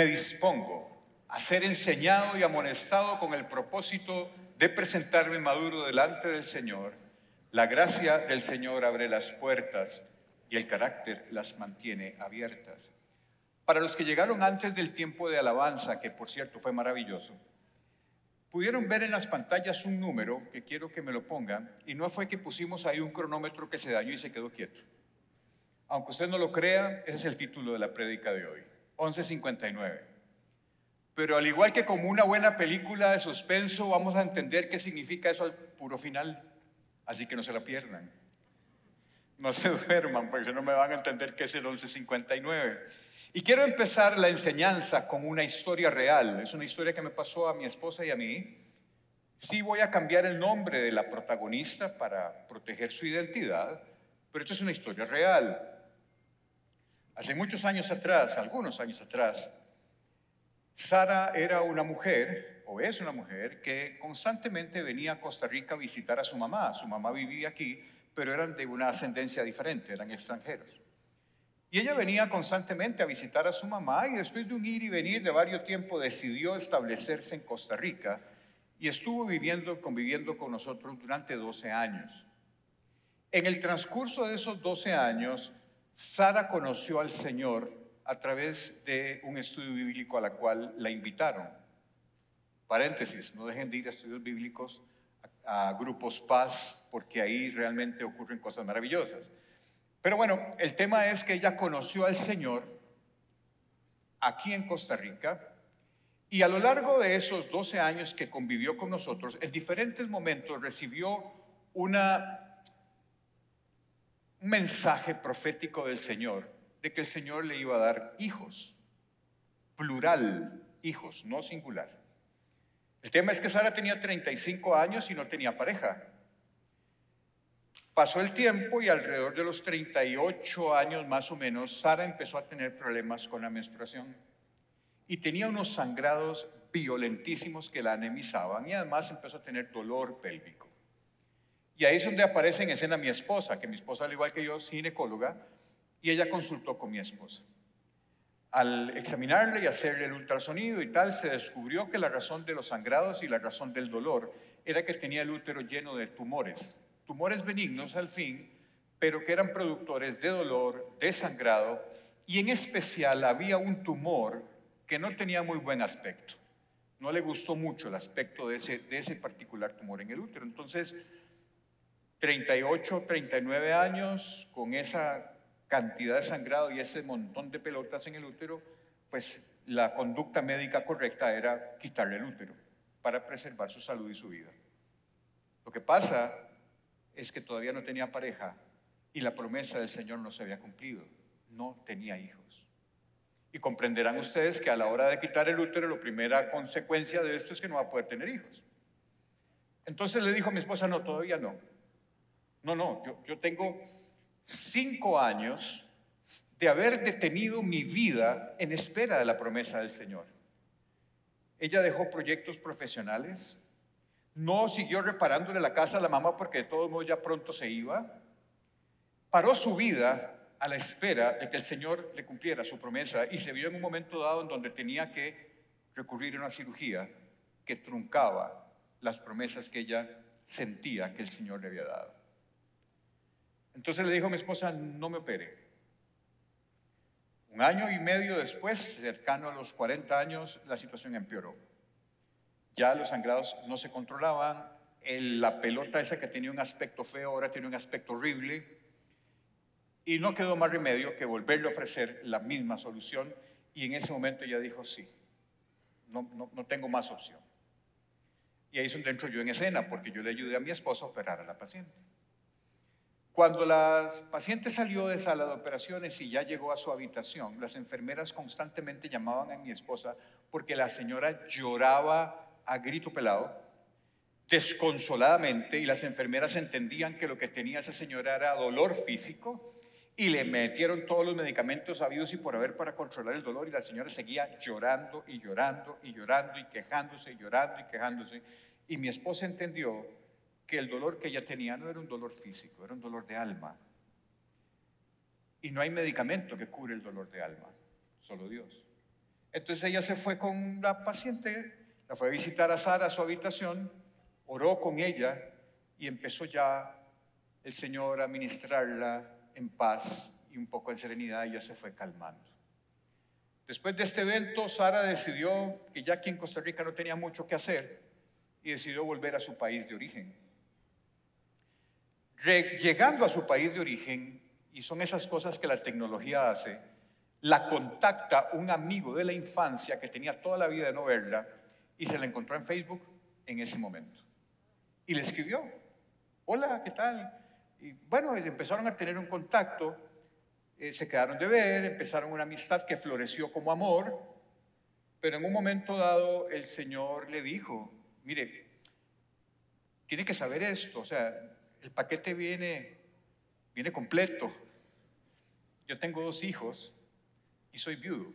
me dispongo a ser enseñado y amonestado con el propósito de presentarme maduro delante del Señor. La gracia del Señor abre las puertas y el carácter las mantiene abiertas. Para los que llegaron antes del tiempo de alabanza, que por cierto fue maravilloso, pudieron ver en las pantallas un número que quiero que me lo pongan, y no fue que pusimos ahí un cronómetro que se dañó y se quedó quieto. Aunque usted no lo crea, ese es el título de la prédica de hoy, 1159. Pero al igual que como una buena película de suspenso, vamos a entender qué significa eso al puro final. Así que no se la pierdan. No se duerman, porque si no me van a entender qué es el 1159. Y quiero empezar la enseñanza con una historia real. Es una historia que me pasó a mi esposa y a mí. Sí voy a cambiar el nombre de la protagonista para proteger su identidad, pero esto es una historia real. Hace muchos años atrás, algunos años atrás, Sara era una mujer, o es una mujer, que constantemente venía a Costa Rica a visitar a su mamá. Su mamá vivía aquí, pero eran de una ascendencia diferente, eran extranjeros. Y ella venía constantemente a visitar a su mamá y después de un ir y venir de varios tiempos decidió establecerse en Costa Rica y estuvo viviendo, conviviendo con nosotros durante 12 años. En el transcurso de esos 12 años, Sara conoció al Señor a través de un estudio bíblico a la cual la invitaron. Paréntesis, no dejen de ir a estudios bíblicos, a, grupos paz, porque ahí realmente ocurren cosas maravillosas. Pero bueno, el tema es que ella conoció al Señor aquí en Costa Rica y a lo largo de esos 12 años que convivió con nosotros, en diferentes momentos recibió una, un mensaje profético del Señor de que el Señor le iba a dar hijos, plural, hijos, no singular. El tema es que Sara tenía 35 años y no tenía pareja. Pasó el tiempo y alrededor de los 38 años más o menos, Sara empezó a tener problemas con la menstruación y tenía unos sangrados violentísimos que la anemizaban y además empezó a tener dolor pélvico. Y ahí es donde aparece en escena mi esposa, que mi esposa, al igual que yo, es ginecóloga, y ella consultó con mi esposa. Al examinarle y hacerle el ultrasonido y tal, se descubrió que la razón de los sangrados y la razón del dolor era que tenía el útero lleno de tumores tumores benignos al fin, pero que eran productores de dolor, de sangrado, y en especial había un tumor que no tenía muy buen aspecto. No le gustó mucho el aspecto de ese, de ese particular tumor en el útero. Entonces, 38, 39 años, con esa cantidad de sangrado y ese montón de pelotas en el útero, pues la conducta médica correcta era quitarle el útero para preservar su salud y su vida. Lo que pasa es que todavía no tenía pareja y la promesa del Señor no se había cumplido. No tenía hijos. Y comprenderán ustedes que a la hora de quitar el útero, la primera consecuencia de esto es que no va a poder tener hijos. Entonces le dijo a mi esposa, no, todavía no. No, no, yo, tengo cinco años de haber detenido mi vida en espera de la promesa del Señor. Ella dejó proyectos profesionales, no siguió reparándole la casa a la mamá porque de todos modos ya pronto se iba. Paró su vida a la espera de que el Señor le cumpliera su promesa y se vio en un momento dado en donde tenía que recurrir a una cirugía que truncaba las promesas que ella sentía que el Señor le había dado. Entonces le dijo a mi esposa, no me opere. Un año y medio después, cercano a los 40 años, la situación empeoró. Ya los sangrados no se controlaban, la pelota esa que tenía un aspecto feo ahora tiene un aspecto horrible y no quedó más remedio que volverle a ofrecer la misma solución y en ese momento ella dijo sí, no, no, no tengo más opción. Y ahí es donde entro yo en escena porque yo le ayudé a mi esposa a operar a la paciente. Cuando la paciente salió de sala de operaciones y ya llegó a su habitación, las enfermeras constantemente llamaban a mi esposa porque la señora lloraba a grito pelado, desconsoladamente, y las enfermeras entendían que lo que tenía esa señora era dolor físico, y le metieron todos los medicamentos habidos y por haber para controlar el dolor, y la señora seguía llorando y llorando y llorando y quejándose y llorando y quejándose. Y mi esposa entendió que el dolor que ella tenía no era un dolor físico, era un dolor de alma. Y no hay medicamento que cure el dolor de alma, solo Dios. Entonces ella se fue con la paciente, la fue a visitar a Sara a su habitación, oró con ella y empezó ya el Señor a ministrarla en paz y un poco en serenidad, ella se fue calmando. Después de este evento, Sara decidió que ya aquí en Costa Rica no tenía mucho que hacer y decidió volver a su país de origen. Llegando a su país de origen, y son esas cosas que la tecnología hace, la contacta un amigo de la infancia que tenía toda la vida de no verla y se la encontró en Facebook en ese momento. Y le escribió, hola, ¿qué tal? Y bueno, empezaron a tener un contacto, eh, se quedaron de ver, empezaron una amistad que floreció como amor, pero en un momento dado el Señor le dijo, mire, tiene que saber esto, o sea, el paquete viene, viene completo. Yo tengo dos hijos y soy viudo.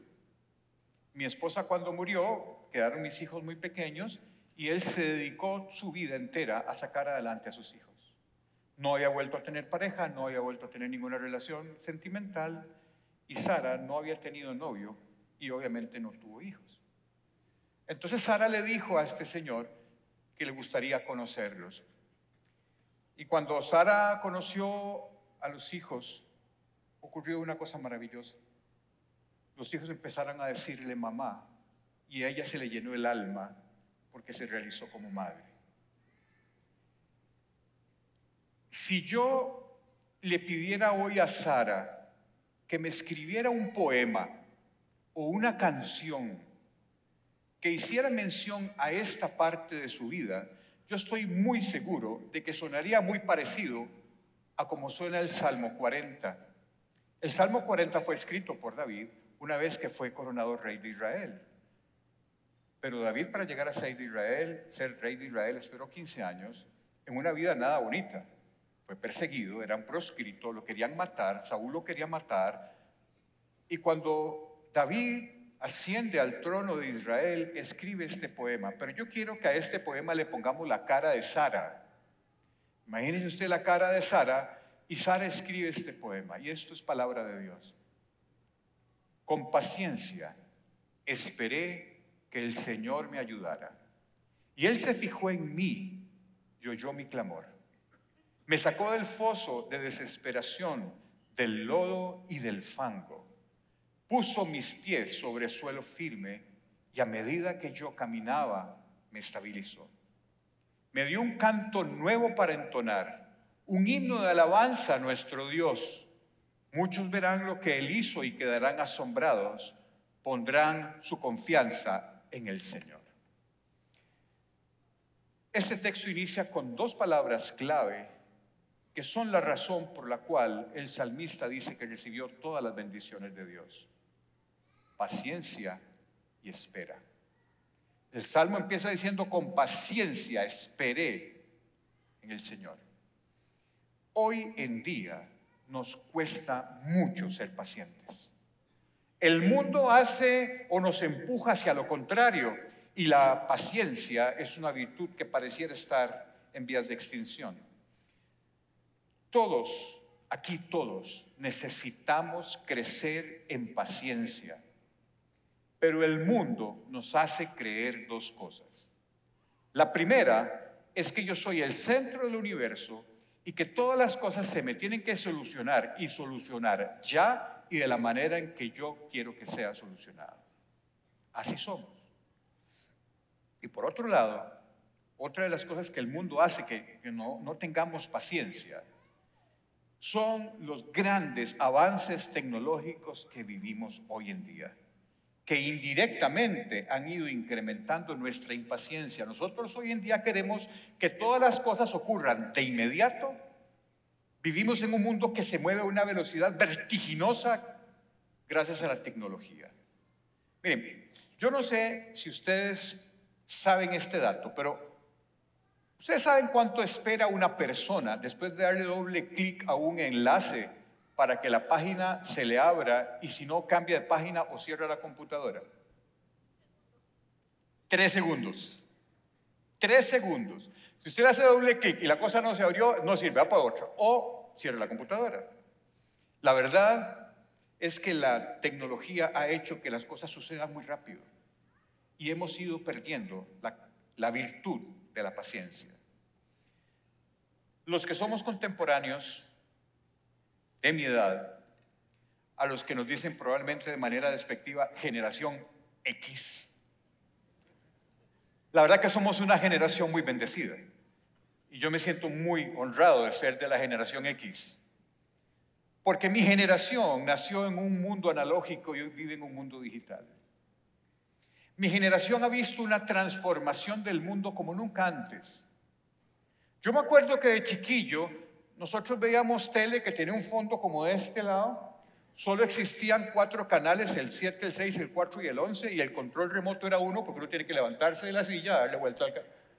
Mi esposa cuando murió, quedaron mis hijos muy pequeños y él se dedicó su vida entera a sacar adelante a sus hijos. No había vuelto a tener pareja, no había vuelto a tener ninguna relación sentimental y Sara no había tenido novio y obviamente no tuvo hijos. Entonces Sara le dijo a este señor que le gustaría conocerlos. Y cuando Sara conoció a los hijos, ocurrió una cosa maravillosa. Los hijos empezaron a decirle mamá y a ella se le llenó el alma porque se realizó como madre. Si yo le pidiera hoy a Sara que me escribiera un poema o una canción que hiciera mención a esta parte de su vida, yo estoy muy seguro de que sonaría muy parecido a como suena el Salmo 40. El Salmo 40 fue escrito por David una vez que fue coronado rey de Israel. Pero David para llegar a ser de Israel, ser rey de Israel, esperó 15 años en una vida nada bonita fue perseguido, era un proscrito, lo querían matar, Saúl lo quería matar. Y cuando David asciende al trono de Israel, escribe este poema. Pero yo quiero que a este poema le pongamos la cara de Sara. Imagínese usted la cara de Sara y Sara escribe este poema. Y esto es palabra de Dios. Con paciencia esperé que el Señor me ayudara. Y Él se fijó en mí y oyó mi clamor. Me sacó del foso de desesperación, del lodo y del fango. Puso mis pies sobre suelo firme y a medida que yo caminaba me estabilizó. Me dio un canto nuevo para entonar, un himno de alabanza a nuestro Dios. Muchos verán lo que Él hizo y quedarán asombrados, pondrán su confianza en el Señor. Este texto inicia con dos palabras clave que son la razón por la cual el salmista dice que recibió todas las bendiciones de Dios. Paciencia y espera. El salmo empieza diciendo, con paciencia esperé en el Señor. Hoy en día nos cuesta mucho ser pacientes. El mundo hace o nos empuja hacia lo contrario y la paciencia es una virtud que pareciera estar en vías de extinción. Todos, aquí todos, necesitamos crecer en paciencia. Pero el mundo nos hace creer dos cosas. La primera es que yo soy el centro del universo y que todas las cosas se me tienen que solucionar y solucionar ya y de la manera en que yo quiero que sea solucionado. Así somos. Y por otro lado, otra de las cosas que el mundo hace que, no, no tengamos paciencia son los grandes avances tecnológicos que vivimos hoy en día, que indirectamente han ido incrementando nuestra impaciencia. Nosotros hoy en día queremos que todas las cosas ocurran de inmediato. Vivimos en un mundo que se mueve a una velocidad vertiginosa gracias a la tecnología. Miren, yo no sé si ustedes saben este dato, pero ¿Ustedes saben cuánto espera una persona después de darle doble clic a un enlace para que la página se le abra y si no cambia de página o cierra la computadora? Tres segundos. Tres segundos. Si usted hace doble clic y la cosa no se abrió, no sirve, va para otra. O cierra la computadora. La verdad es que la tecnología ha hecho que las cosas sucedan muy rápido y hemos ido perdiendo la, la virtud de la paciencia. Los que somos contemporáneos de mi edad, a los que nos dicen probablemente de manera despectiva generación X, la verdad que somos una generación muy bendecida y yo me siento muy honrado de ser de la generación X. Porque mi generación nació en un mundo analógico y hoy vive en un mundo digital. Mi generación ha visto una transformación del mundo como nunca antes. Yo me acuerdo que de chiquillo nosotros veíamos tele que tenía un fondo como de este lado. Solo existían cuatro canales, el 7, el 6, el 4 y el 11, y el control remoto era uno porque uno tiene que levantarse de la silla, darle vuelta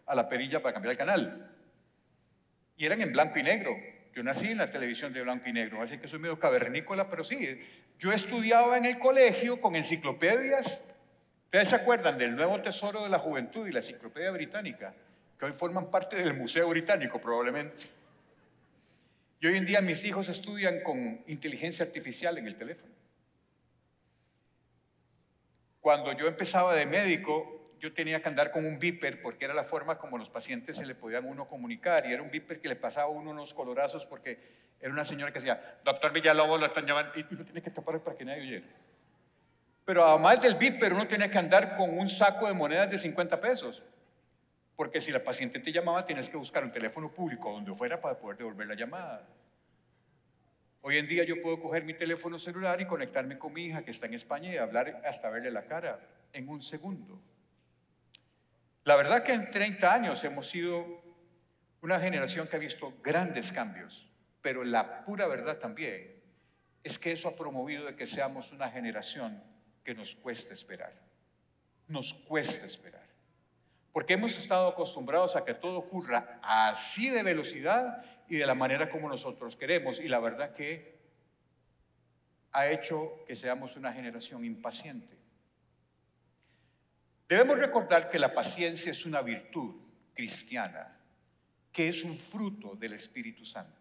a la perilla para cambiar el canal y eran en blanco y negro. Yo nací en la televisión de blanco y negro, así que soy medio cavernícola, pero sí, yo estudiaba en el colegio con enciclopedias. ¿Ustedes se acuerdan del Nuevo Tesoro de la Juventud y la Enciclopedia Británica? Que hoy forman parte del Museo Británico probablemente. Hoy en día mis hijos estudian con inteligencia artificial en el teléfono. Cuando yo empezaba de médico, yo tenía que andar con un viper porque era la forma como los pacientes se le podían uno comunicar y era un viper que le pasaba a uno unos colorazos porque era una señora que decía, doctor Villalobos lo están llamando y uno tiene que tapar para que nadie oyera. Pero además del viper uno tiene que andar con un saco de monedas de 50 pesos porque si la paciente te llamaba tienes que buscar un teléfono público donde fuera para poder devolver la llamada. Hoy en día yo puedo coger mi teléfono celular y conectarme con mi hija que está en España y hablar hasta verle la cara en un segundo. La verdad que en 30 años hemos sido una generación que ha visto grandes cambios, pero la pura verdad también es que eso ha promovido de que seamos una generación que nos cuesta esperar. Nos cuesta esperar. Porque hemos estado acostumbrados a que todo ocurra así de velocidad y de la manera como nosotros queremos. Y la verdad que ha hecho que seamos una generación impaciente. Debemos recordar que la paciencia es una virtud cristiana, que es un fruto del Espíritu Santo.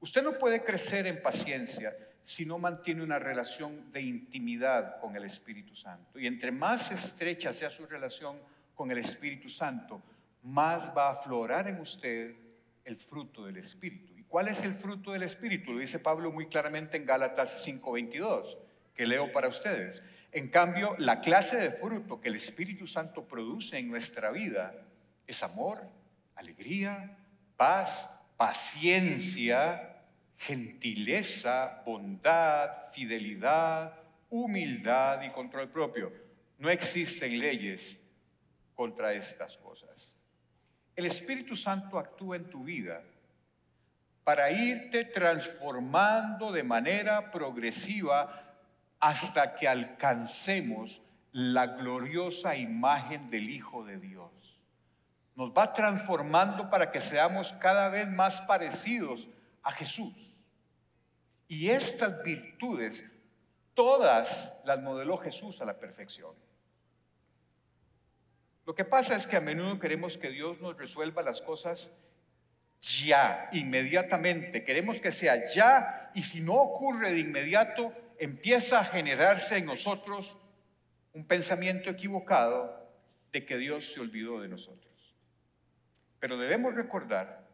Usted no puede crecer en paciencia si no mantiene una relación de intimidad con el Espíritu Santo. Y entre más estrecha sea su relación con el Espíritu Santo, más va a aflorar en usted el fruto del Espíritu. ¿Y cuál es el fruto del Espíritu? Lo dice Pablo muy claramente en Gálatas 5:22, que leo para ustedes. En cambio, la clase de fruto que el Espíritu Santo produce en nuestra vida es amor, alegría, paz, paciencia, gentileza, bondad, fidelidad, humildad y control propio. No existen leyes contra estas cosas. El Espíritu Santo actúa en tu vida para irte transformando de manera progresiva hasta que alcancemos la gloriosa imagen del Hijo de Dios. Nos va transformando para que seamos cada vez más parecidos a Jesús. Y estas virtudes, todas las modeló Jesús a la perfección. Lo que pasa es que a menudo queremos que Dios nos resuelva las cosas ya, inmediatamente. Queremos que sea ya y si no ocurre de inmediato, empieza a generarse en nosotros un pensamiento equivocado de que Dios se olvidó de nosotros. Pero debemos recordar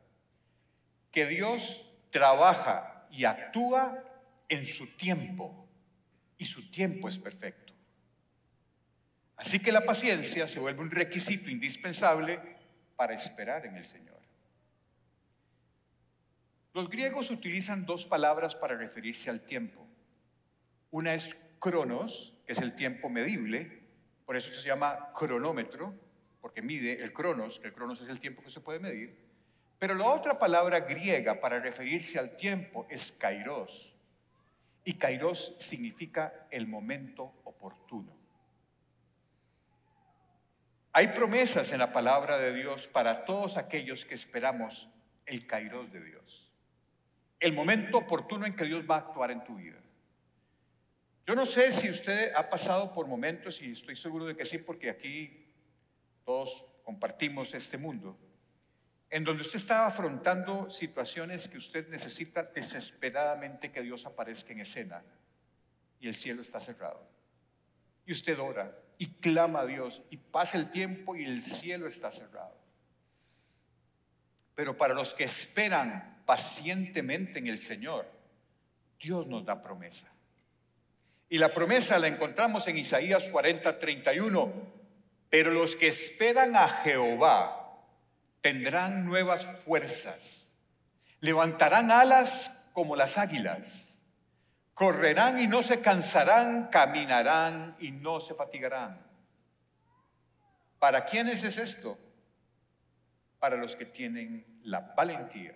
que Dios trabaja y actúa en su tiempo y su tiempo es perfecto. Así que la paciencia se vuelve un requisito indispensable para esperar en el Señor. Los griegos utilizan dos palabras para referirse al tiempo. Una es cronos, que es el tiempo medible, por eso se llama cronómetro, porque mide el cronos, que el cronos es el tiempo que se puede medir. Pero la otra palabra griega para referirse al tiempo es kairos. Y kairos significa el momento oportuno. Hay promesas en la palabra de Dios para todos aquellos que esperamos el kairos de Dios. El momento oportuno en que Dios va a actuar en tu vida. Yo no sé si usted ha pasado por momentos, y estoy seguro de que sí, porque aquí todos compartimos este mundo, en donde usted está afrontando situaciones que usted necesita desesperadamente que Dios aparezca en escena y el cielo está cerrado. Y usted ora y clama a Dios y pasa el tiempo y el cielo está cerrado. Pero para los que esperan pacientemente en el Señor, Dios nos da promesa. Y la promesa la encontramos en Isaías 40, 31. Pero los que esperan a Jehová tendrán nuevas fuerzas, levantarán alas como las águilas, correrán y no se cansarán, caminarán y no se fatigarán. ¿Para quiénes es esto? Para los que tienen la valentía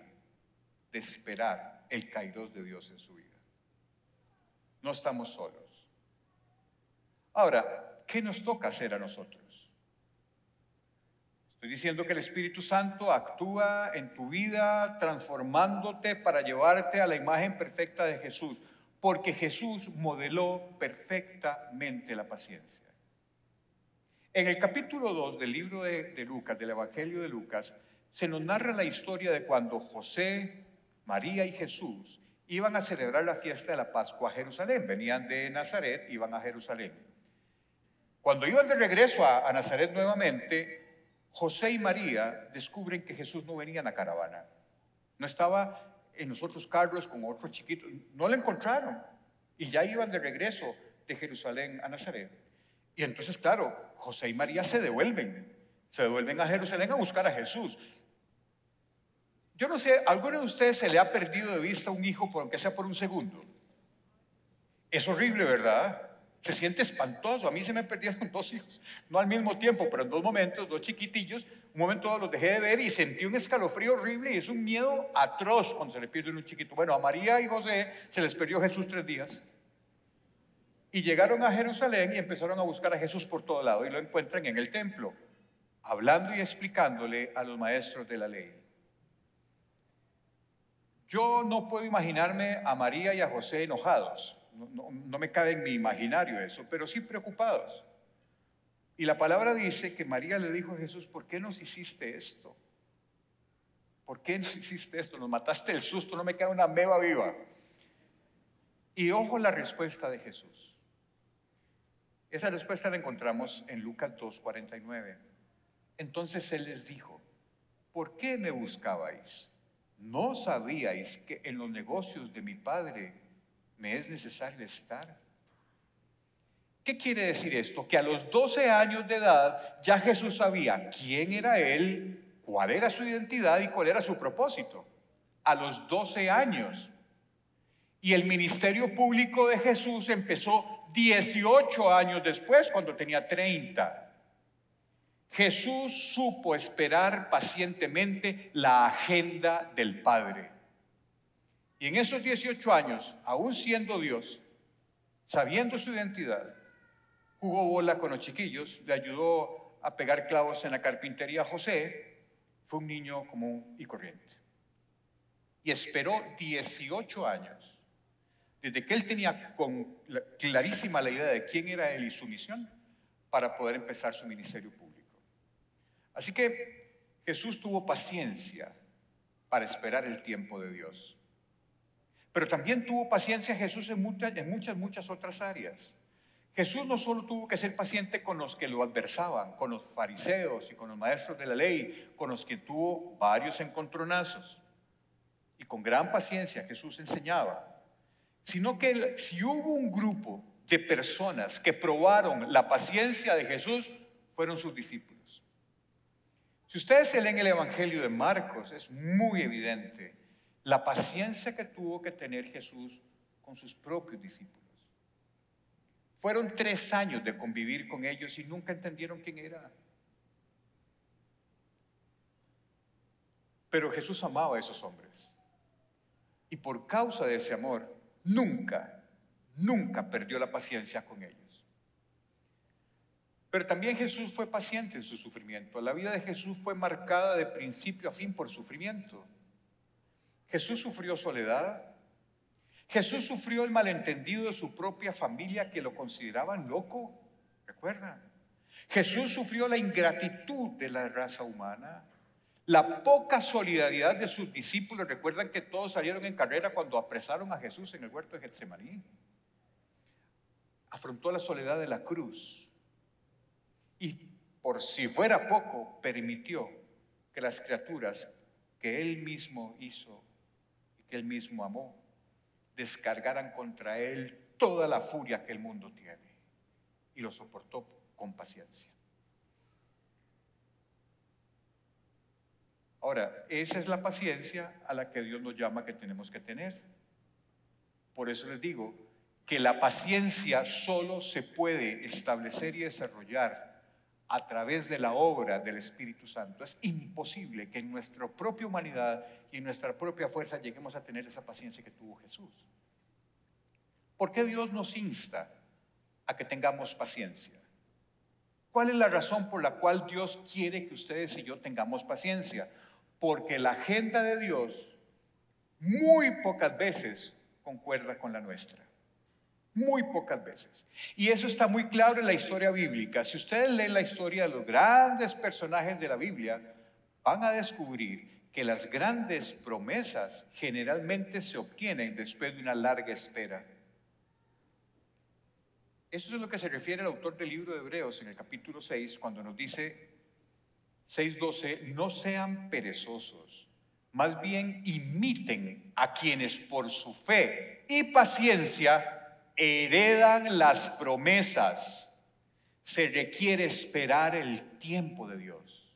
de esperar el kairos de Dios en su vida. No estamos solos. Ahora, ¿qué nos toca hacer a nosotros? Estoy diciendo que el Espíritu Santo actúa en tu vida transformándote para llevarte a la imagen perfecta de Jesús, porque Jesús modeló perfectamente la paciencia. En el capítulo 2 del libro de, Lucas, del Evangelio de Lucas, se nos narra la historia de cuando José, María y Jesús iban a celebrar la fiesta de la Pascua a Jerusalén. Venían de Nazaret, iban a Jerusalén. Cuando iban de regreso a, Nazaret nuevamente, José y María descubren que Jesús no venía en la caravana. No estaba en los otros carros con otros chiquitos. No lo encontraron. Y ya iban de regreso de Jerusalén a Nazaret. Y entonces, claro, José y María se devuelven. Se devuelven a Jerusalén a buscar a Jesús. Yo no sé, ¿a alguno de ustedes se le ha perdido de vista un hijo, por aunque sea por un segundo? Es horrible, ¿verdad? Se siente espantoso. A mí se me perdieron dos hijos, no al mismo tiempo, pero en dos momentos, dos chiquitillos. Un momento los dejé de ver y sentí un escalofrío horrible y es un miedo atroz cuando se le pierde un chiquito. Bueno, a María y José se les perdió Jesús tres días. Y llegaron a Jerusalén y empezaron a buscar a Jesús por todo lado y lo encuentran en el templo, hablando y explicándole a los maestros de la ley. Yo no puedo imaginarme a María y a José enojados no, me cabe en mi imaginario eso, pero sí preocupados. Y la palabra dice que María le dijo a Jesús, ¿por qué nos hiciste esto? ¿Por qué nos hiciste esto? Nos mataste el susto, no me queda una meba viva. Y ojo la respuesta de Jesús. Esa respuesta la encontramos en Lucas 2.49. Entonces Él les dijo, ¿por qué me buscabais? ¿No sabíais que en los negocios de mi Padre me es necesario estar. ¿Qué quiere decir esto? Que a los 12 años de edad ya Jesús sabía quién era Él, cuál era su identidad y cuál era su propósito. A los 12 años. Y el ministerio público de Jesús empezó 18 años después, cuando tenía 30. Jesús supo esperar pacientemente la agenda del Padre. Y en esos 18 años, aún siendo Dios, sabiendo su identidad, jugó bola con los chiquillos, le ayudó a pegar clavos en la carpintería a José, fue un niño común y corriente. Y esperó 18 años, desde que él tenía clarísima la idea de quién era él y su misión, para poder empezar su ministerio público. Así que Jesús tuvo paciencia para esperar el tiempo de Dios. Pero también tuvo paciencia Jesús en muchas, en muchas, muchas otras áreas. Jesús no solo tuvo que ser paciente con los que lo adversaban, con los fariseos y con los maestros de la ley, con los que tuvo varios encontronazos. Y con gran paciencia Jesús enseñaba. Sino que si hubo un grupo de personas que probaron la paciencia de Jesús, fueron sus discípulos. Si ustedes leen el Evangelio de Marcos, es muy evidente la paciencia que tuvo que tener Jesús con sus propios discípulos. Fueron tres años de convivir con ellos y nunca entendieron quién era. Pero Jesús amaba a esos hombres. Y por causa de ese amor, nunca, nunca perdió la paciencia con ellos. Pero también Jesús fue paciente en su sufrimiento. La vida de Jesús fue marcada de principio a fin por sufrimiento. Jesús sufrió soledad. Jesús sufrió el malentendido de su propia familia que lo consideraban loco. ¿Recuerdan? Jesús sufrió la ingratitud de la raza humana, la poca solidaridad de sus discípulos. Recuerdan que todos salieron en carrera cuando apresaron a Jesús en el huerto de Getsemaní. afrontó la soledad de la cruz y por si fuera poco, permitió que las criaturas que él mismo hizo y que él mismo amó descargaran contra él toda la furia que el mundo tiene y lo soportó con paciencia. Ahora, esa es la paciencia a la que Dios nos llama que tenemos que tener. Por eso les digo que la paciencia solo se puede establecer y desarrollar a través de la obra del Espíritu Santo. Es imposible que en nuestra propia humanidad y en nuestra propia fuerza lleguemos a tener esa paciencia que tuvo Jesús. ¿Por qué Dios nos insta a que tengamos paciencia? ¿Cuál es la razón por la cual Dios quiere que ustedes y yo tengamos paciencia? Porque la agenda de Dios muy pocas veces concuerda con la nuestra. Muy pocas veces. Y eso está muy claro en la historia bíblica. Si ustedes leen la historia de los grandes personajes de la Biblia, van a descubrir que las grandes promesas generalmente se obtienen después de una larga espera. Eso es lo que se refiere el autor del libro de Hebreos en el capítulo 6, cuando nos dice 6.12, no sean perezosos, más bien imiten a quienes por su fe y paciencia heredan las promesas. Se requiere esperar el tiempo de Dios.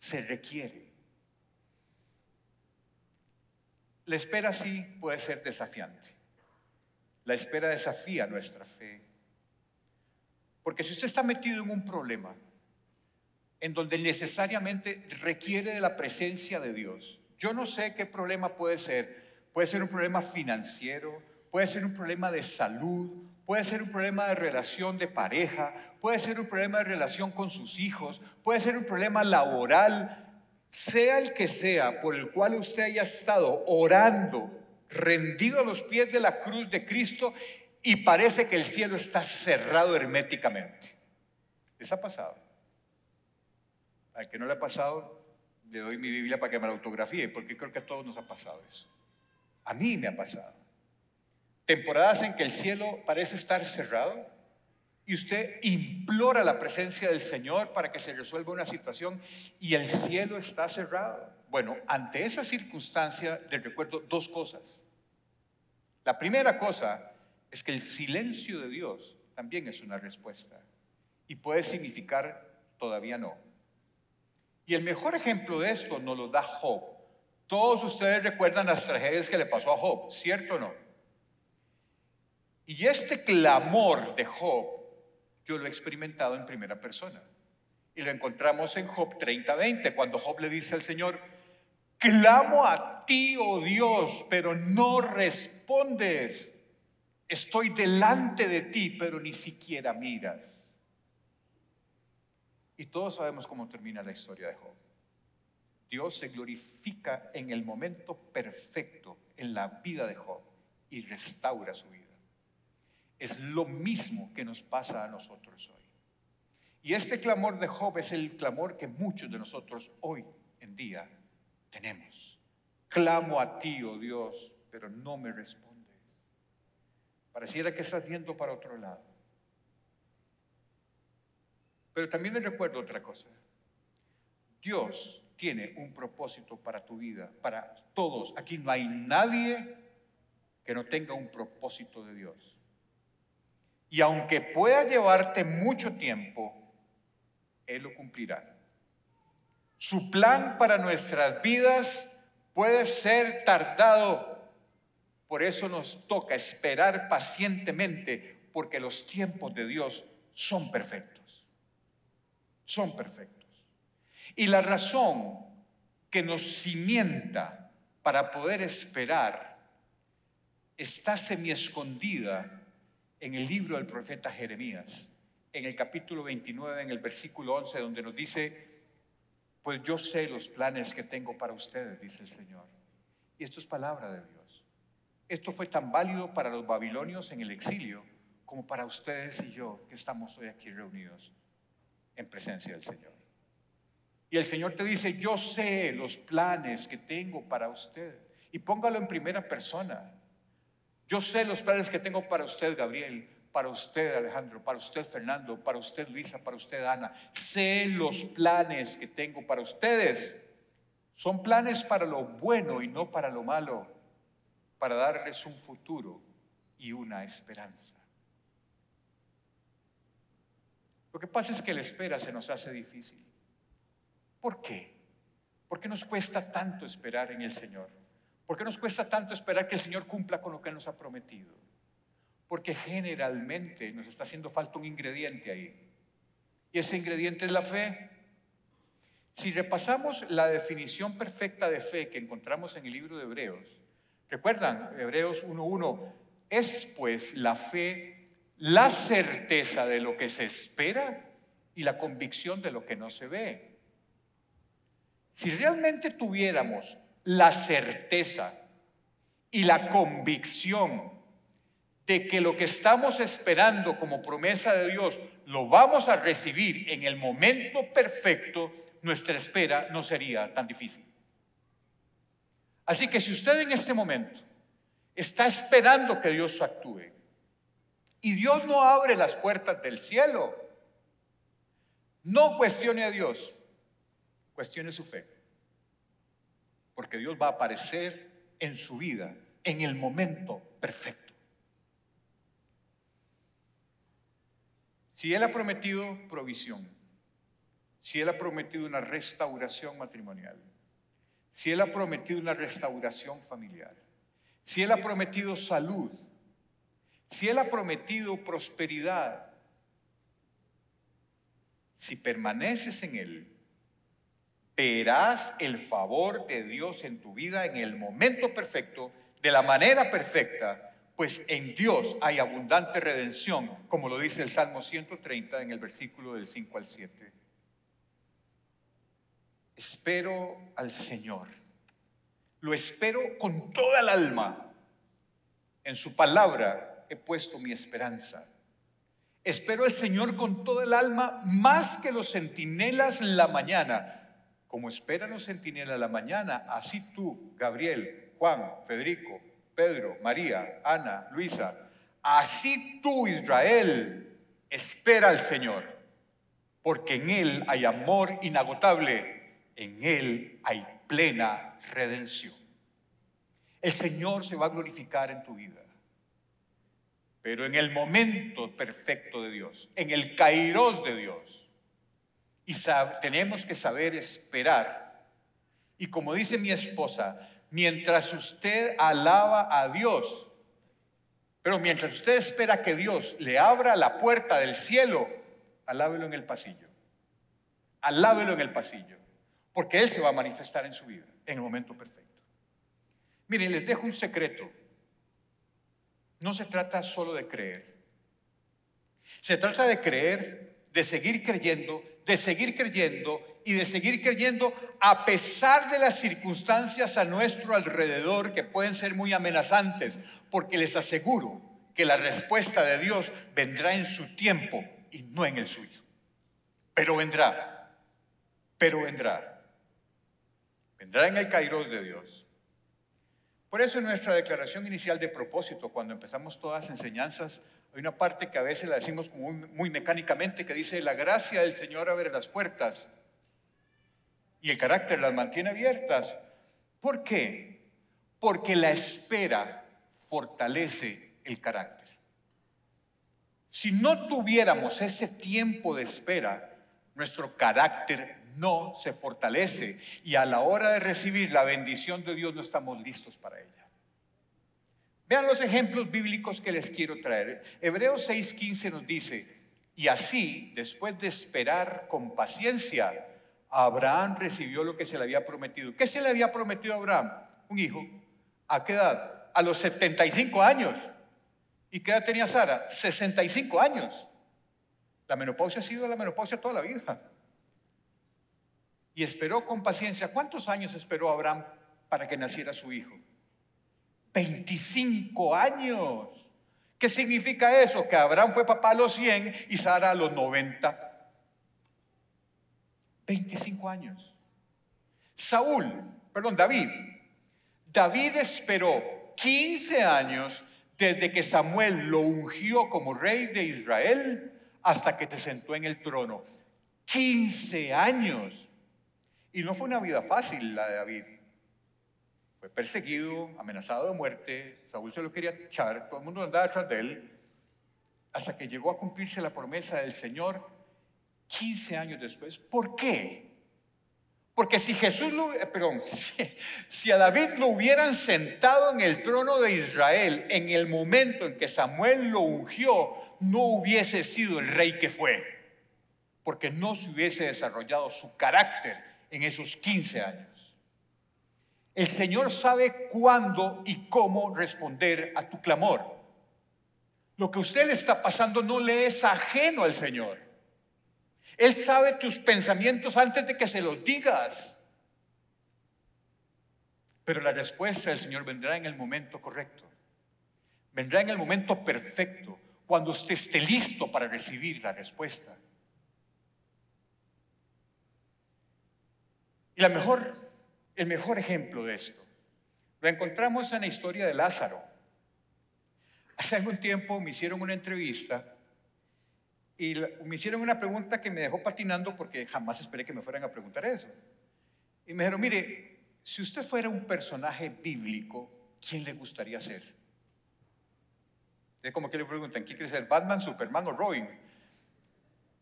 Se requiere. La espera sí puede ser desafiante. La espera desafía nuestra fe. Porque si usted está metido en un problema en donde necesariamente requiere de la presencia de Dios, yo no sé qué problema puede ser. Puede ser un problema financiero, puede ser un problema de salud, puede ser un problema de relación de pareja, puede ser un problema de relación con sus hijos, puede ser un problema laboral, sea el que sea por el cual usted haya estado orando, rendido a los pies de la cruz de Cristo y parece que el cielo está cerrado herméticamente. ¿Les ha pasado? Al que no le ha pasado, le doy mi Biblia para que me la autografíe, porque creo que a todos nos ha pasado eso. A mí me ha pasado. Temporadas en que el cielo parece estar cerrado y usted implora la presencia del Señor para que se resuelva una situación y el cielo está cerrado. Bueno, ante esa circunstancia le recuerdo dos cosas. La primera cosa es que el silencio de Dios también es una respuesta y puede significar todavía no. Y el mejor ejemplo de esto nos lo da Job. Todos ustedes recuerdan las tragedias que le pasó a Job, ¿cierto o no? Y este clamor de Job, yo lo he experimentado en primera persona. Y lo encontramos en Job 30:20, cuando Job le dice al Señor, clamo a ti, oh Dios, pero no respondes. Estoy delante de ti, pero ni siquiera miras. Y todos sabemos cómo termina la historia de Job. Dios se glorifica en el momento perfecto en la vida de Job y restaura su vida. Es lo mismo que nos pasa a nosotros hoy. Y este clamor de Job es el clamor que muchos de nosotros hoy en día tenemos. Clamo a ti, oh Dios, pero no me respondes. Pareciera que estás viendo para otro lado. Pero también les recuerdo otra cosa. Dios tiene un propósito para tu vida, para todos. Aquí no hay nadie que no tenga un propósito de Dios. Y aunque pueda llevarte mucho tiempo, Él lo cumplirá. Su plan para nuestras vidas puede ser tardado por eso nos toca esperar pacientemente, porque los tiempos de Dios son perfectos. Son perfectos. Y la razón que nos cimienta para poder esperar está semi escondida en el libro del profeta Jeremías, en el capítulo 29, en el versículo 11, donde nos dice, pues yo sé los planes que tengo para ustedes, dice el Señor. Y esto es palabra de Dios. Esto fue tan válido para los babilonios en el exilio como para ustedes y yo que estamos hoy aquí reunidos en presencia del Señor. Y el Señor te dice, yo sé los planes que tengo para usted. Y póngalo en primera persona. Yo sé los planes que tengo para usted, Gabriel, para usted Alejandro, para usted Fernando, para usted Luisa, para usted Ana. Sé los planes que tengo para ustedes. Son planes para lo bueno y no para lo malo, para darles un futuro y una esperanza. Lo que pasa es que la espera se nos hace difícil. ¿Por qué? ¿Por qué nos cuesta tanto esperar en el Señor? ¿Por qué nos cuesta tanto esperar que el Señor cumpla con lo que nos ha prometido? Porque generalmente nos está haciendo falta un ingrediente ahí. Y ese ingrediente es la fe. Si repasamos la definición perfecta de fe que encontramos en el libro de Hebreos, recuerdan, Hebreos 1.1, es pues la fe la certeza de lo que se espera y la convicción de lo que no se ve. Si realmente tuviéramos la certeza y la convicción de que lo que estamos esperando como promesa de Dios lo vamos a recibir en el momento perfecto, nuestra espera no sería tan difícil. Así que si usted en este momento está esperando que Dios actúe, y Dios no abre las puertas del cielo. No cuestione a Dios, cuestione su fe. Porque Dios va a aparecer en su vida en el momento perfecto. Si Él ha prometido provisión, si Él ha prometido una restauración matrimonial, si Él ha prometido una restauración familiar, si Él ha prometido salud, si Él ha prometido prosperidad, si permaneces en Él, verás el favor de Dios en tu vida en el momento perfecto, de la manera perfecta, pues en Dios hay abundante redención, como lo dice el Salmo 130 en el versículo del 5 al 7. Espero al Señor. Lo espero con toda el alma. En su palabra he puesto mi esperanza. Espero al Señor con todo el alma, más que los centinelas la mañana. Como esperan los centinelas la mañana, así tú, Gabriel, Juan, Federico, Pedro, María, Ana, Luisa, así tú, Israel, espera al Señor, porque en Él hay amor inagotable, en Él hay plena redención. El Señor se va a glorificar en tu vida pero en el momento perfecto de Dios, en el kairos de Dios. Y tenemos que saber esperar. Y como dice mi esposa, mientras usted alaba a Dios, pero mientras usted espera que Dios le abra la puerta del cielo, alábelo en el pasillo. Alábelo en el pasillo, porque Él se va a manifestar en su vida en el momento perfecto. Miren, les dejo un secreto. No se trata solo de creer. Se trata de creer, de seguir creyendo, de seguir creyendo y de seguir creyendo a pesar de las circunstancias a nuestro alrededor que pueden ser muy amenazantes, porque les aseguro que la respuesta de Dios vendrá en su tiempo y no en el suyo. Pero vendrá, pero vendrá. Vendrá en el kairos de Dios. Por eso en nuestra declaración inicial de propósito, cuando empezamos todas las enseñanzas, hay una parte que a veces la decimos muy, mecánicamente, que dice, la gracia del Señor abre las puertas y el carácter las mantiene abiertas. ¿Por qué? Porque la espera fortalece el carácter. Si no tuviéramos ese tiempo de espera, nuestro carácter no se fortalece y a la hora de recibir la bendición de Dios no estamos listos para ella. Vean los ejemplos bíblicos que les quiero traer. Hebreos 6:15 nos dice, y así, después de esperar con paciencia, Abraham recibió lo que se le había prometido. ¿Qué se le había prometido a Abraham? Un hijo. ¿A qué edad? A los 75 años. ¿Y qué edad tenía Sara? 65 años. La menopausia ha sido la menopausia toda la vida y esperó con paciencia. ¿Cuántos años esperó Abraham para que naciera su hijo? 25 años. ¿Qué significa eso? Que Abraham fue papá a los 100 y Sara a los 90. 25 años. Saúl, perdón, David. David esperó 15 años desde que Samuel lo ungió como rey de Israel hasta que te sentó en el trono. 15 años. Y no fue una vida fácil la de David. Fue perseguido, amenazado de muerte, Saúl se lo quería echar, todo el mundo andaba detrás de él, hasta que llegó a cumplirse la promesa del Señor 15 años después. ¿Por qué? Porque si Jesús lo, eh, perdón, si a David lo hubieran sentado en el trono de Israel en el momento en que Samuel lo ungió, no hubiese sido el rey que fue, porque no se hubiese desarrollado su carácter en esos 15 años. El Señor sabe cuándo y cómo responder a tu clamor. Lo que usted le está pasando no le es ajeno al Señor. Él sabe tus pensamientos antes de que se los digas. Pero la respuesta del Señor vendrá en el momento correcto. Vendrá en el momento perfecto, cuando usted esté listo para recibir la respuesta. Y la mejor el mejor ejemplo de esto lo encontramos en la historia de Lázaro. Hace algún tiempo me hicieron una entrevista y me hicieron una pregunta que me dejó patinando porque jamás esperé que me fueran a preguntar eso. Y me dijeron, mire, si usted fuera un personaje bíblico, ¿quién le gustaría ser? Es como que le preguntan, ¿quién quiere ser? ¿Batman, Superman o Robin?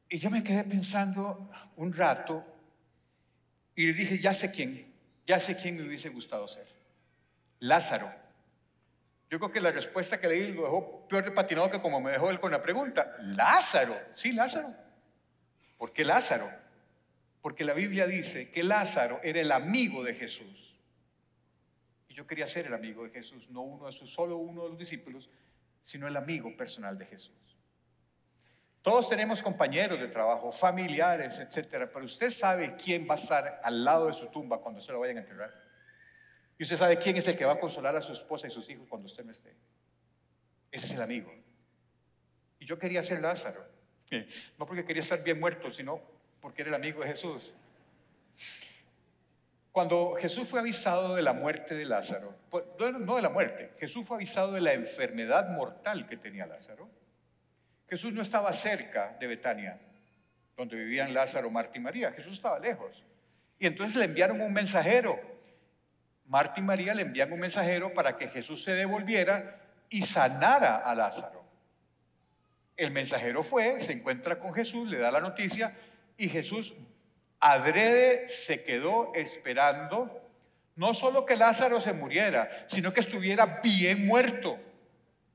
Y yo me quedé pensando un rato y dije, ya sé quién. Ya sé quién me hubiese gustado ser. Lázaro. Yo creo que la respuesta que le di lo dejó peor de patinado que como me dejó él con la pregunta. Lázaro. Sí, Lázaro. ¿Por qué Lázaro? Porque la Biblia dice que Lázaro era el amigo de Jesús. Y yo quería ser el amigo de Jesús, no uno de sus, solo uno de los discípulos, sino el amigo personal de Jesús. Todos tenemos compañeros de trabajo, familiares, etcétera, pero usted sabe quién va a estar al lado de su tumba cuando se lo vayan a enterrar. Y usted sabe quién es el que va a consolar a su esposa y sus hijos cuando usted no esté. Ese es el amigo. Y yo quería ser Lázaro. No porque quería estar bien muerto, sino porque era el amigo de Jesús. Cuando Jesús fue avisado de la muerte de Lázaro, pues, no de la muerte, Jesús fue avisado de la enfermedad mortal que tenía Lázaro. Jesús no estaba cerca de Betania, donde vivían Lázaro, Marta y María. Jesús estaba lejos. Y entonces le enviaron un mensajero. Marta y María le envían un mensajero para que Jesús se devolviera y sanara a Lázaro. El mensajero fue, se encuentra con Jesús, le da la noticia y Jesús adrede se quedó esperando no solo que Lázaro se muriera, sino que estuviera bien muerto.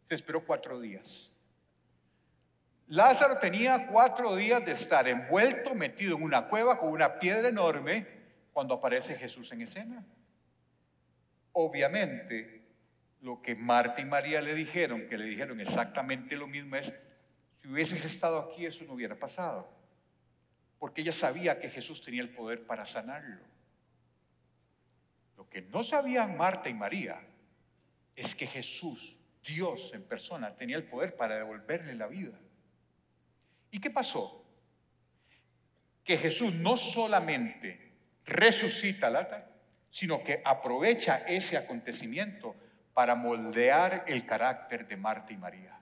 Se esperó cuatro días. Lázaro tenía cuatro días de estar envuelto, metido en una cueva con una piedra enorme, cuando aparece Jesús en escena. Obviamente, lo que Marta y María le dijeron, que le dijeron exactamente lo mismo, es, si hubieses estado aquí, eso no hubiera pasado. Porque ella sabía que Jesús tenía el poder para sanarlo. Lo que no sabían Marta y María es que Jesús, Dios en persona, tenía el poder para devolverle la vida. ¿Y qué pasó? Que Jesús no solamente resucita al sino que aprovecha ese acontecimiento para moldear el carácter de Marta y María.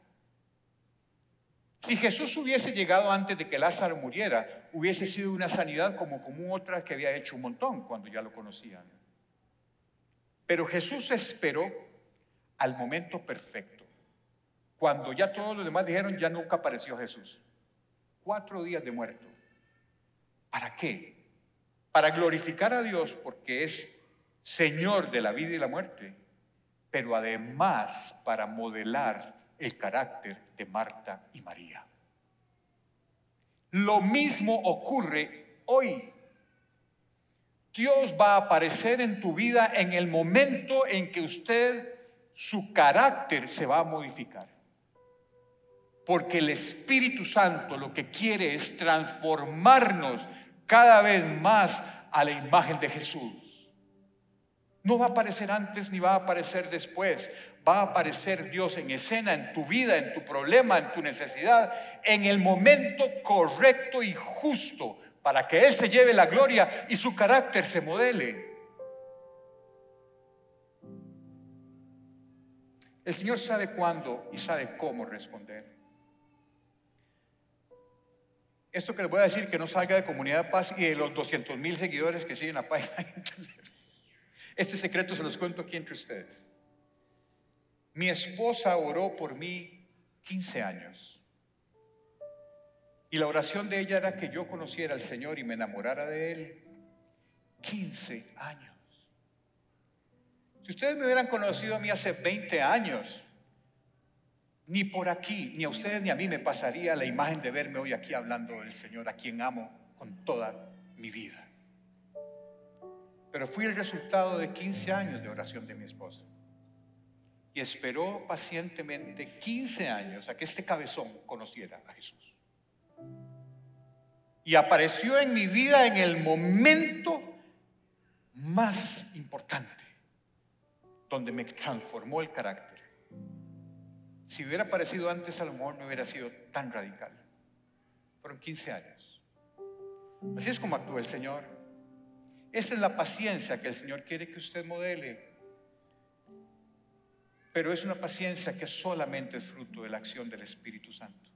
Si Jesús hubiese llegado antes de que Lázaro muriera, hubiese sido una sanidad como común otra que había hecho un montón cuando ya lo conocían. Pero Jesús esperó al momento perfecto. Cuando ya todos los demás dijeron, ya nunca apareció Jesús cuatro días de muerto. ¿Para qué? Para glorificar a Dios porque es Señor de la vida y la muerte, pero además para modelar el carácter de Marta y María. Lo mismo ocurre hoy. Dios va a aparecer en tu vida en el momento en que usted, su carácter se va a modificar. Porque el Espíritu Santo lo que quiere es transformarnos cada vez más a la imagen de Jesús. No va a aparecer antes ni va a aparecer después. Va a aparecer Dios en escena, en tu vida, en tu problema, en tu necesidad, en el momento correcto y justo para que Él se lleve la gloria y su carácter se modele. El Señor sabe cuándo y sabe cómo responder. Esto que les voy a decir que no salga de Comunidad Paz y de los 200 mil seguidores que siguen la página. Este secreto se los cuento aquí entre ustedes. Mi esposa oró por mí 15 años. Y la oración de ella era que yo conociera al Señor y me enamorara de Él. 15 años. Si ustedes me hubieran conocido a mí hace 20 años, ni por aquí, ni a ustedes ni a mí me pasaría la imagen de verme hoy aquí hablando del Señor, a quien amo con toda mi vida. Pero fui el resultado de 15 años de oración de mi esposa. Y esperó pacientemente 15 años a que este cabezón conociera a Jesús. Y apareció en mi vida en el momento más importante, donde me transformó el carácter. Si hubiera aparecido antes, a lo no hubiera sido tan radical. Fueron 15 años. Así es como actúa el Señor. Esa es la paciencia que el Señor quiere que usted modele. Pero es una paciencia que solamente es fruto de la acción del Espíritu Santo.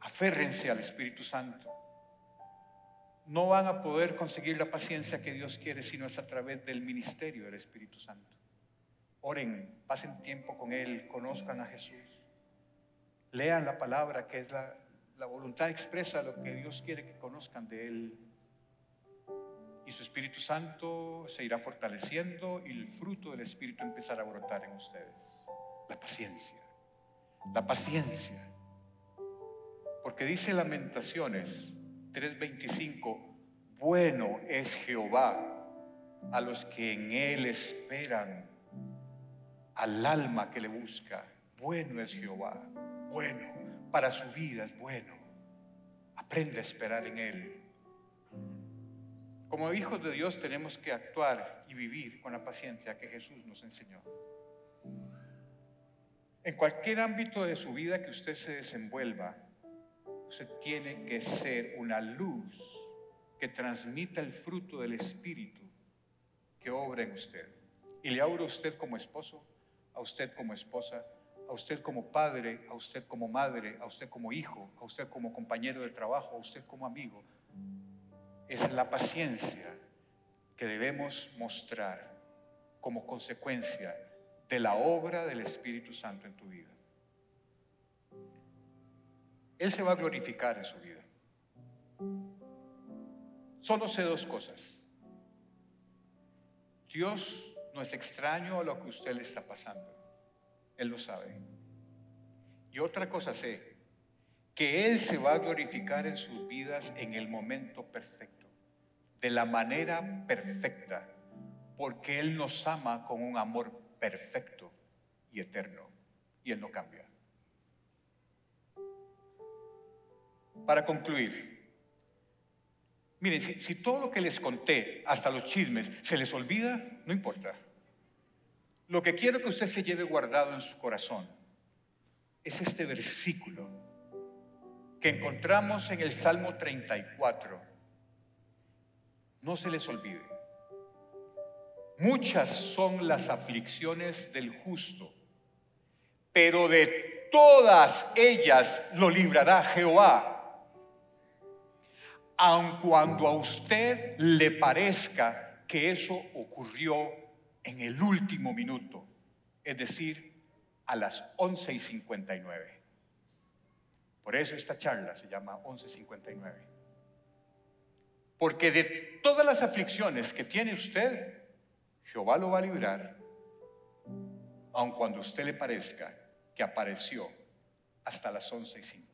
Aférrense al Espíritu Santo. No van a poder conseguir la paciencia que Dios quiere sino es a través del ministerio del Espíritu Santo. Oren, pasen tiempo con Él, conozcan a Jesús. Lean la palabra que es la, la voluntad expresa lo que Dios quiere que conozcan de Él. Y su Espíritu Santo se irá fortaleciendo y el fruto del Espíritu empezará a brotar en ustedes. La paciencia. La paciencia. Porque dice Lamentaciones 3:25, bueno es Jehová a los que en Él esperan, al alma que le busca. Bueno es Jehová, bueno, para su vida es bueno. Aprende a esperar en Él. Como hijos de Dios tenemos que actuar y vivir con la paciencia que Jesús nos enseñó. En cualquier ámbito de su vida que usted se desenvuelva, Usted tiene que ser una luz que transmita el fruto del Espíritu que obra en usted. Y le abro a usted como esposo, a usted como esposa, a usted como padre, a usted como madre, a usted como hijo, a usted como compañero de trabajo, a usted como amigo. Es la paciencia que debemos mostrar como consecuencia de la obra del Espíritu Santo en tu vida. Él se va a glorificar en su vida. Solo sé dos cosas. Dios no es extraño lo que usted le está pasando. Él lo sabe. Y otra cosa sé, que Él se va a glorificar en sus vidas en el momento perfecto, de la manera perfecta, porque Él nos ama con un amor perfecto y eterno, y Él no cambia. Para concluir, miren, si, todo lo que les conté, hasta los chismes, se les olvida, no importa. Lo que quiero que usted se lleve guardado en su corazón es este versículo que encontramos en el Salmo 34. No se les olvide. Muchas son las aflicciones del justo, pero de todas ellas lo librará Jehová aun cuando a usted le parezca que eso ocurrió en el último minuto, es decir, a las 11 y 59. Por eso esta charla se llama 11.59. Porque de todas las aflicciones que tiene usted, Jehová lo va a librar, aun cuando a usted le parezca que apareció hasta las 11 y 59.